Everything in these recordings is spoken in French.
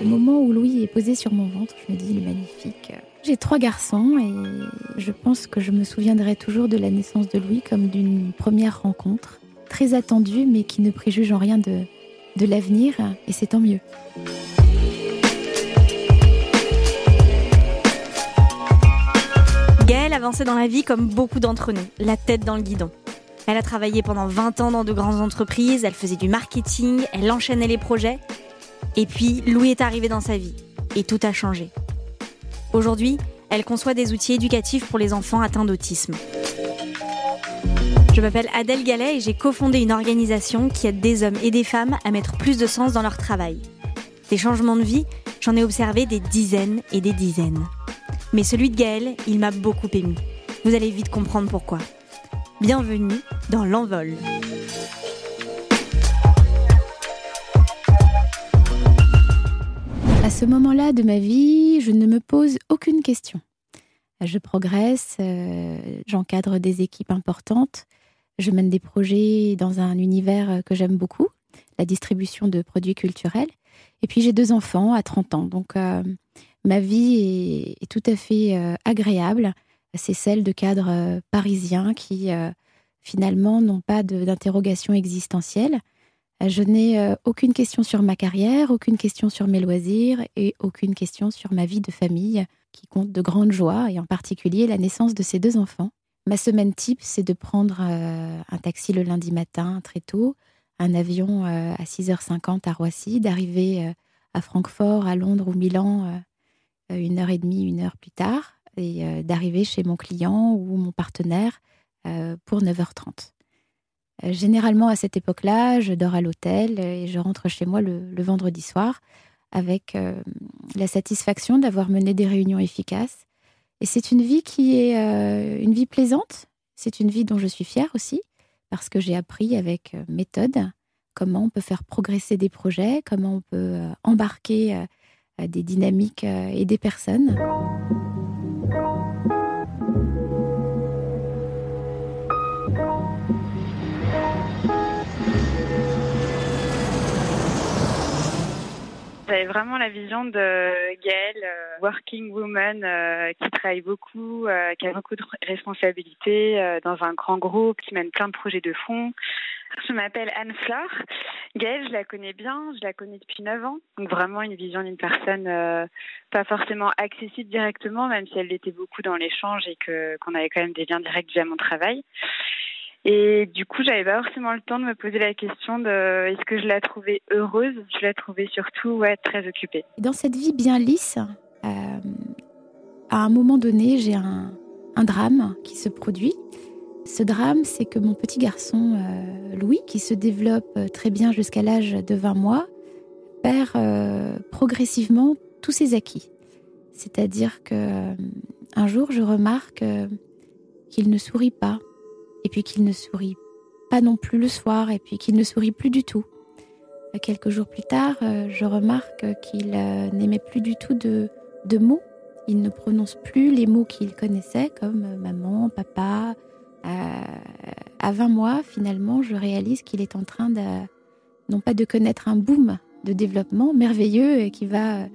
Au moment où Louis est posé sur mon ventre, je me dis, il est magnifique. J'ai trois garçons et je pense que je me souviendrai toujours de la naissance de Louis comme d'une première rencontre, très attendue mais qui ne préjuge en rien de, l'avenir et c'est tant mieux. Gaëlle avançait dans la vie comme beaucoup d'entre nous, la tête dans le guidon. Elle a travaillé pendant 20 ans dans de grandes entreprises, elle faisait du marketing, elle enchaînait les projets. Et puis, Louis est arrivé dans sa vie et tout a changé. Aujourd'hui, elle conçoit des outils éducatifs pour les enfants atteints d'autisme. Je m'appelle Adèle Gallet et j'ai cofondé une organisation qui aide des hommes et des femmes à mettre plus de sens dans leur travail. Des changements de vie, j'en ai observé des dizaines et des dizaines. Mais celui de Gaël, il m'a beaucoup ému. Vous allez vite comprendre pourquoi. Bienvenue dans l'envol. Ce moment-là de ma vie, je ne me pose aucune question. Je progresse, euh, j'encadre des équipes importantes, je mène des projets dans un univers que j'aime beaucoup, la distribution de produits culturels. Et puis j'ai deux enfants à 30 ans, donc euh, ma vie est, tout à fait euh, agréable. C'est celle de cadres parisiens qui finalement n'ont pas d'interrogation existentielle. Je n'ai aucune question sur ma carrière, aucune question sur mes loisirs et aucune question sur ma vie de famille qui compte de grandes joies et en particulier la naissance de ces deux enfants. Ma semaine type, c'est de prendre un taxi le lundi matin très tôt, un avion à 6h50 à Roissy, d'arriver à Francfort, à Londres ou Milan une heure et demie, une heure plus tard, et d'arriver chez mon client ou mon partenaire pour 9h30. Généralement, à cette époque-là, je dors à l'hôtel et je rentre chez moi le, vendredi soir avec la satisfaction d'avoir mené des réunions efficaces. Et c'est une vie qui est une vie plaisante. C'est une vie dont je suis fière aussi parce que j'ai appris avec méthode comment on peut faire progresser des projets, comment on peut embarquer des dynamiques et des personnes. J'avais vraiment la vision de Gaëlle, euh, working woman, euh, qui travaille beaucoup, euh, qui a beaucoup de responsabilités dans un grand groupe, qui mène plein de projets de fond. Je m'appelle Anne Fleur. Gaëlle, je la connais bien, je la connais depuis 9 ans. Donc vraiment une vision d'une personne pas forcément accessible directement, même si elle l'était beaucoup dans l'échange et que qu'on avait quand même des liens directs via mon travail. Et du coup, j'avais pas forcément le temps de me poser la question de est-ce que je la trouvais heureuse? Je la trouvais surtout ouais, très occupée. Dans cette vie bien lisse, euh, à un moment donné, j'ai un, un, drame qui se produit. Ce drame, c'est que mon petit garçon, euh, Louis, qui se développe très bien jusqu'à l'âge de 20 mois, perd euh, progressivement tous ses acquis. C'est-à-dire que un jour, je remarque qu'il ne sourit pas, et puis qu'il ne sourit pas non plus le soir, et puis qu'il ne sourit plus du tout. Euh, quelques jours plus tard, euh, je remarque qu'il euh, n'aimait plus du tout de, de, mots. Il ne prononce plus les mots qu'il connaissait, comme maman, papa. à 20 mois, finalement, je réalise qu'il est en train de, non pas de connaître un boom de développement merveilleux et qui va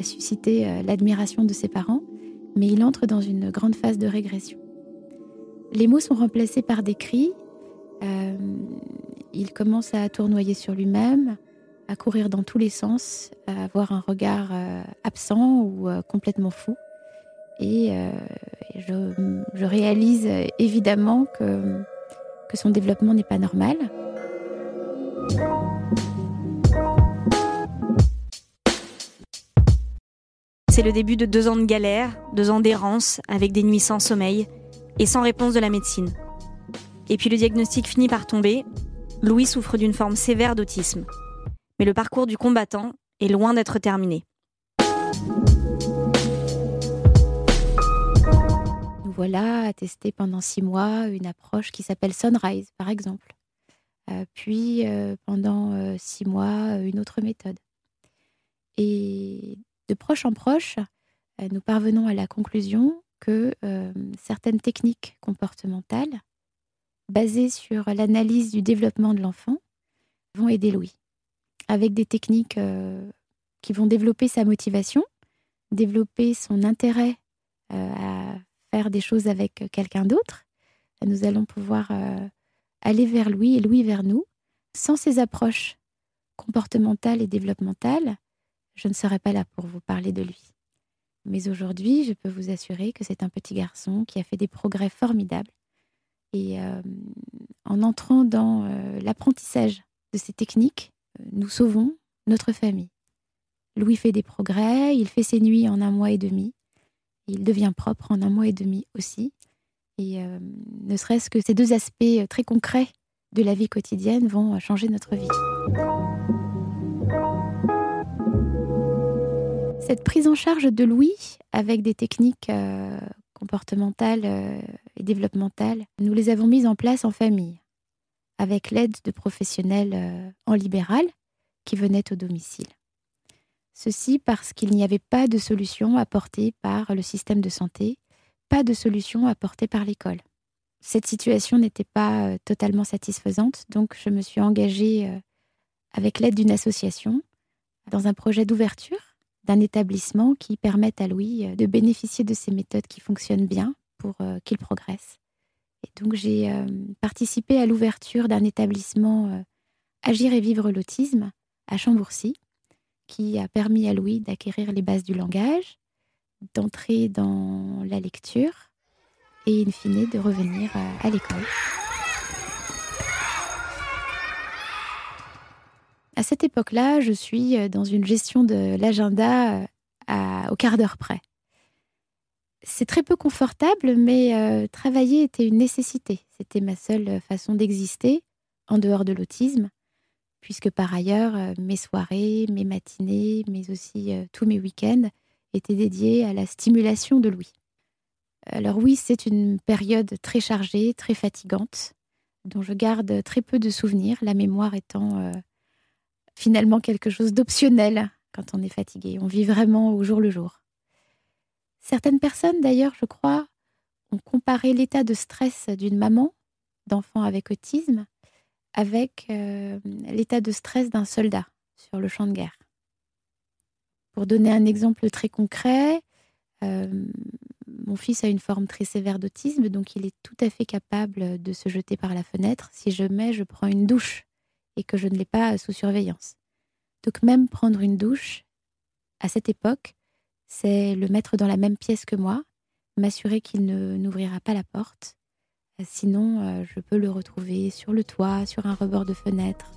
susciter l'admiration de ses parents, mais il entre dans une grande phase de régression. Les mots sont remplacés par des cris. Euh, il commence à tournoyer sur lui-même, à courir dans tous les sens, à avoir un regard euh, absent ou euh, complètement fou. Et je, réalise évidemment que, que son développement n'est pas normal. C'est le début de deux ans de galère, deux ans d'errance, avec des nuits sans sommeil, et sans réponse de la médecine. Et puis le diagnostic finit par tomber. Louis souffre d'une forme sévère d'autisme. Mais le parcours du combattant est loin d'être terminé. Nous voilà à tester pendant six mois une approche qui s'appelle Sunrise, par exemple. Euh, puis euh, pendant euh, six mois, une autre méthode. Et de proche en proche, nous parvenons à la conclusion que euh, certaines techniques comportementales basées sur l'analyse du développement de l'enfant vont aider Louis, avec des techniques euh, qui vont développer sa motivation, développer son intérêt euh, à faire des choses avec quelqu'un d'autre. Nous allons pouvoir aller vers lui et lui vers nous. Sans ces approches comportementales et développementales, je ne serais pas là pour vous parler de lui. Mais aujourd'hui, je peux vous assurer que c'est un petit garçon qui a fait des progrès formidables. Et euh, en entrant dans l'apprentissage de ces techniques, nous sauvons notre famille. Louis fait des progrès, il fait ses nuits en un mois et demi. Il devient propre en un mois et demi aussi. Et euh, ne serait-ce que ces deux aspects euh, très concrets de la vie quotidienne vont euh, changer notre vie. Cette prise en charge de Louis avec des techniques comportementales et développementales, nous les avons mises en place en famille, avec l'aide de professionnels en libéral qui venaient au domicile. Ceci parce qu'il n'y avait pas de solution apportée par le système de santé, pas de solution apportée par l'école. Cette situation n'était pas euh, totalement satisfaisante, donc je me suis engagée euh, avec l'aide d'une association dans un projet d'ouverture d'un établissement qui permette à Louis euh, de bénéficier de ces méthodes qui fonctionnent bien pour qu'il progresse. Et donc j'ai participé à l'ouverture d'un établissement Agir et vivre l'autisme à Chambourcy, qui a permis à Louis d'acquérir les bases du langage, d'entrer dans la lecture et in fine de revenir euh, à l'école. À cette époque-là, je suis euh, dans une gestion de l'agenda euh, au quart d'heure près. C'est très peu confortable, mais travailler était une nécessité. C'était ma seule façon d'exister en dehors de l'autisme puisque par ailleurs, euh, mes soirées, mes matinées, mais aussi euh, tous mes week-ends étaient dédiés à la stimulation de Louis. Alors oui, c'est une période très chargée, très fatigante, dont je garde très peu de souvenirs, la mémoire étant euh, finalement quelque chose d'optionnel quand on est fatigué. On vit vraiment au jour le jour. Certaines personnes, d'ailleurs, je crois, ont comparé l'état de stress d'une maman d'enfant avec autisme avec euh, l'état de stress d'un soldat sur le champ de guerre. Pour donner un exemple très concret, euh, mon fils a une forme très sévère d'autisme, donc il est tout à fait capable de se jeter par la fenêtre si je mets, je prends une douche et que je ne l'ai pas sous surveillance. Donc même prendre une douche, à cette époque, c'est le mettre dans la même pièce que moi, m'assurer qu'il ne n'ouvrira pas la porte Sinon, euh, je peux le retrouver sur le toit, sur un rebord de fenêtre,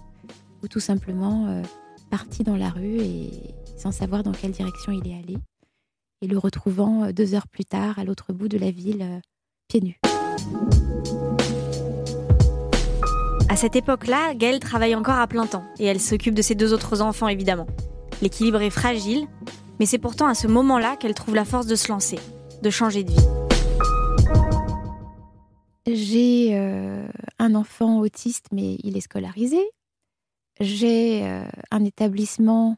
ou tout simplement euh, parti dans la rue et sans savoir dans quelle direction il est allé, et le retrouvant euh, deux heures plus tard à l'autre bout de la ville, pieds nus. À cette époque-là, Gaëlle travaille encore à plein temps et elle s'occupe de ses deux autres enfants évidemment. L'équilibre est fragile, mais c'est pourtant à ce moment-là qu'elle trouve la force de se lancer, de changer de vie. J'ai euh, un enfant autiste, mais il est scolarisé. J'ai euh, un établissement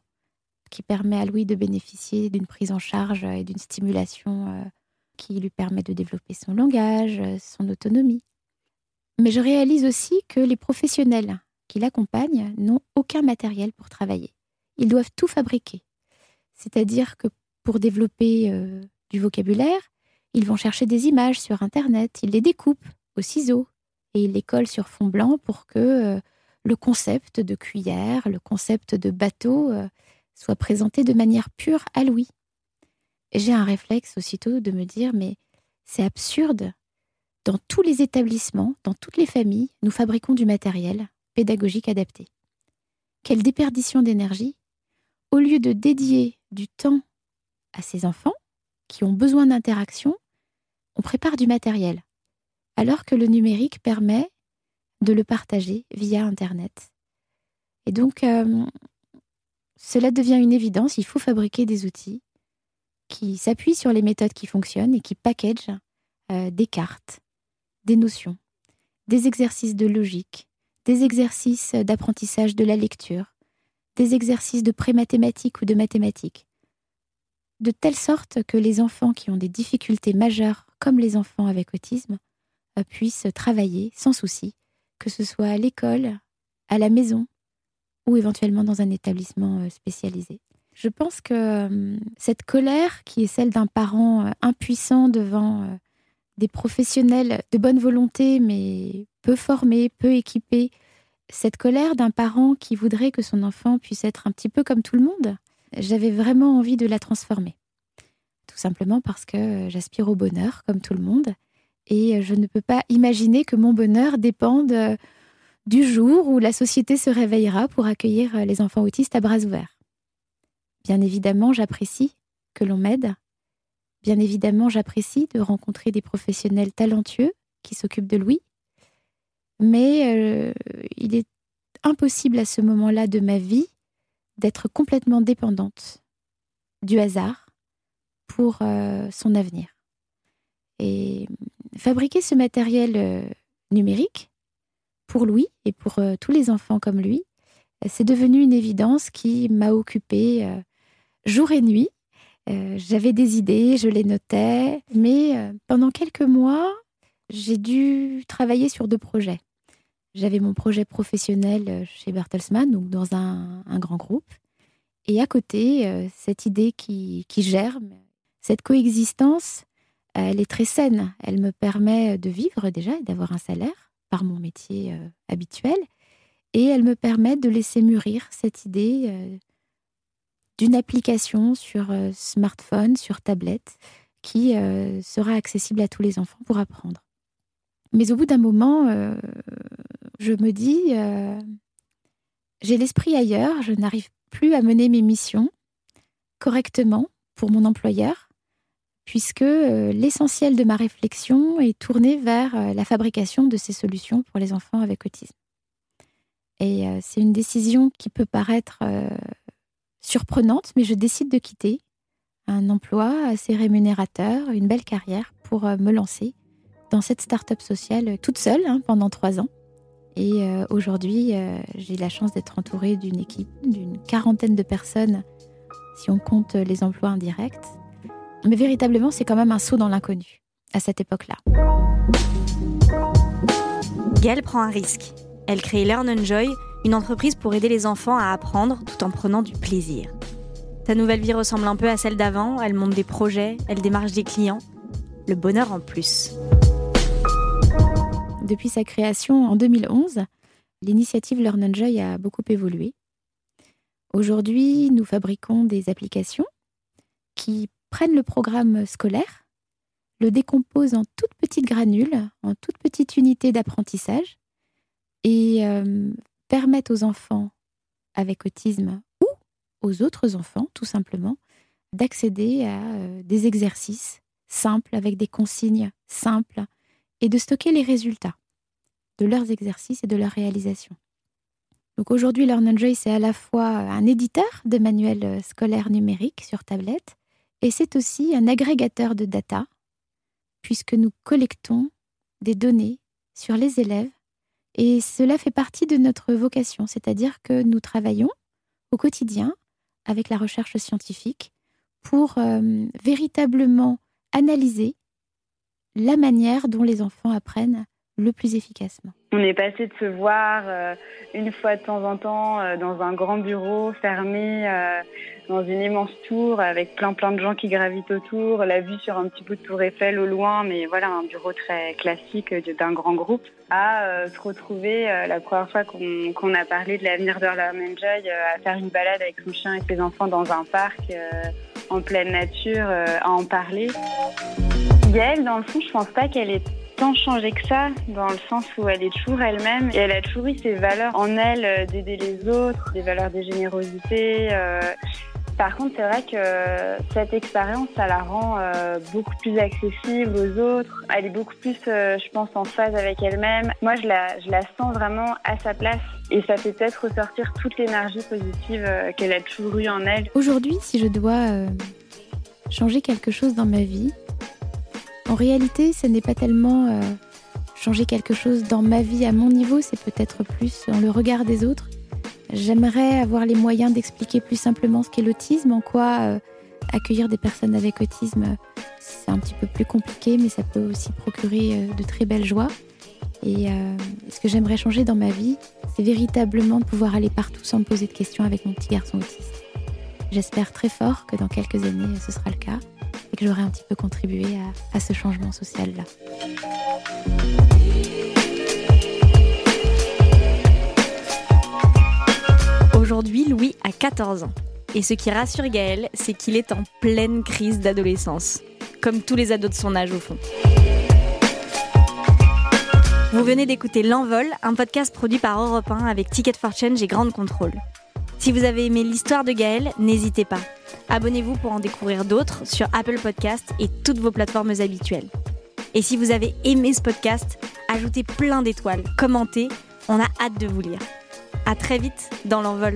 qui permet à Louis de bénéficier d'une prise en charge et d'une stimulation euh, qui lui permet de développer son langage, son autonomie. Mais je réalise aussi que les professionnels qui l'accompagnent n'ont aucun matériel pour travailler. Ils doivent tout fabriquer. C'est-à-dire que pour développer du vocabulaire, ils vont chercher des images sur Internet, ils les découpent, au ciseau et il les colle sur fond blanc pour que euh, le concept de cuillère, le concept de bateau euh, soit présenté de manière pure à Louis. J'ai un réflexe aussitôt de me dire mais c'est absurde. Dans tous les établissements, dans toutes les familles, nous fabriquons du matériel pédagogique adapté. Quelle déperdition d'énergie Au lieu de dédier du temps à ces enfants qui ont besoin d'interaction, on prépare du matériel alors que le numérique permet de le partager via Internet. Et donc, euh, cela devient une évidence, il faut fabriquer des outils qui s'appuient sur les méthodes qui fonctionnent et qui packagent euh, des cartes, des notions, des exercices de logique, des exercices d'apprentissage de la lecture, des exercices de pré-mathématiques ou de mathématiques, de telle sorte que les enfants qui ont des difficultés majeures, comme les enfants avec autisme, euh, puissent travailler sans souci, que ce soit à l'école, à la maison ou éventuellement dans un établissement euh, spécialisé. Je pense que euh, cette colère, qui est celle d'un parent impuissant devant des professionnels de bonne volonté, mais peu formés, peu équipés, cette colère d'un parent qui voudrait que son enfant puisse être un petit peu comme tout le monde, j'avais vraiment envie de la transformer. Tout simplement parce que j'aspire au bonheur, comme tout le monde, et je ne peux pas imaginer que mon bonheur dépende du jour où la société se réveillera pour accueillir les enfants autistes à bras ouverts. Bien évidemment, j'apprécie que l'on m'aide. Bien évidemment, j'apprécie de rencontrer des professionnels talentueux qui s'occupent de Louis. Mais euh, il est impossible à ce moment-là de ma vie d'être complètement dépendante du hasard pour euh, son avenir. Et fabriquer ce matériel euh, numérique pour Louis et pour tous les enfants comme lui, c'est devenu une évidence qui m'a occupée jour et nuit. Euh, j'avais des idées, je les notais, mais euh, pendant quelques mois, j'ai dû travailler sur deux projets. J'avais mon projet professionnel euh, chez Bertelsmann, donc dans un, grand groupe, et à côté, cette idée qui, qui germe, cette coexistence, elle est très saine. Elle me permet de vivre déjà et d'avoir un salaire par mon métier habituel, et elle me permet de laisser mûrir cette idée d'une application sur euh, smartphone, sur tablette, qui euh, sera accessible à tous les enfants pour apprendre. Mais au bout d'un moment, euh, je me dis, j'ai l'esprit ailleurs, je n'arrive plus à mener mes missions correctement pour mon employeur, puisque l'essentiel de ma réflexion est tourné vers la fabrication de ces solutions pour les enfants avec autisme. Et c'est une décision qui peut paraître surprenante, mais je décide de quitter un emploi assez rémunérateur, une belle carrière pour euh, me lancer dans cette start-up sociale toute seule hein, pendant trois ans. Et euh, aujourd'hui, euh, j'ai la chance d'être entourée d'une équipe d'une quarantaine de personnes, si on compte les emplois indirects. Mais véritablement, c'est quand même un saut dans l'inconnu à cette époque-là. Gaëlle prend un risque. Elle crée Learn Enjoy, une entreprise pour aider les enfants à apprendre tout en prenant du plaisir. Sa nouvelle vie ressemble un peu à celle d'avant, elle monte des projets, elle démarche des clients. Le bonheur en plus. Depuis sa création en 2011, l'initiative Learn Enjoy a beaucoup évolué. Aujourd'hui, nous fabriquons des applications qui prennent le programme scolaire, le décomposent en toutes petites granules, en toutes petites unités d'apprentissage et euh, permettent aux enfants avec autisme ou aux autres enfants, tout simplement, d'accéder à euh, des exercices simples avec des consignes simples et de stocker les résultats de leurs exercices et de leur réalisation. Donc aujourd'hui, Learn c'est à la fois un éditeur de manuels euh, scolaires numériques sur tablette et c'est aussi un agrégateur de data, puisque nous collectons des données sur les élèves et cela fait partie de notre vocation, c'est-à-dire que nous travaillons au quotidien avec la recherche scientifique pour euh, véritablement analyser la manière dont les enfants apprennent le plus efficacement. On est passé de se voir euh, une fois de temps en temps euh, dans un grand bureau fermé, dans une immense tour avec plein plein de gens qui gravitent autour, la vue sur un petit bout de tour Eiffel au loin, mais voilà un bureau très classique d'un grand groupe, à se retrouver la première fois qu'on a parlé de l'avenir de la Enjoy, à faire une balade avec son chien et ses enfants dans un parc en pleine nature, à en parler. Gaëlle, dans le fond, je pense pas qu'elle est tant changé que ça, dans le sens où elle est toujours elle-même et elle a toujours eu ses valeurs en elle euh, d'aider les autres, des valeurs de générosité. Euh. Par contre, c'est vrai que cette expérience, ça la rend euh, beaucoup plus accessible aux autres. Elle est beaucoup plus, je pense, en phase avec elle-même. Moi, je la, je la sens vraiment à sa place. Et ça fait peut-être ressortir toute l'énergie positive qu'elle a toujours eue en elle. Aujourd'hui, si je dois changer quelque chose dans ma vie, en réalité, ce n'est pas tellement euh, changer quelque chose dans ma vie à mon niveau, c'est peut-être plus dans le regard des autres. J'aimerais avoir les moyens d'expliquer plus simplement ce qu'est l'autisme, en quoi euh, accueillir des personnes avec autisme, c'est un petit peu plus compliqué, mais ça peut aussi procurer euh, de très belles joies. Et ce que j'aimerais changer dans ma vie, c'est véritablement de pouvoir aller partout sans me poser de questions avec mon petit garçon autiste. j'espère très fort que dans quelques années, ce sera le cas et que j'aurai un petit peu contribué à ce changement social-là. Louis a 14 ans. Et ce qui rassure Gaël, c'est qu'il est en pleine crise d'adolescence. Comme tous les ados de son âge au fond. Vous venez d'écouter L'Envol, un podcast produit par Europe 1 avec Ticket for Change et Grande Contrôle. Si vous avez aimé l'histoire de Gaël, n'hésitez pas. Abonnez-vous pour en découvrir d'autres sur Apple Podcast et toutes vos plateformes habituelles. Et si vous avez aimé ce podcast, ajoutez plein d'étoiles, commentez, on a hâte de vous lire. À très vite dans l'envol.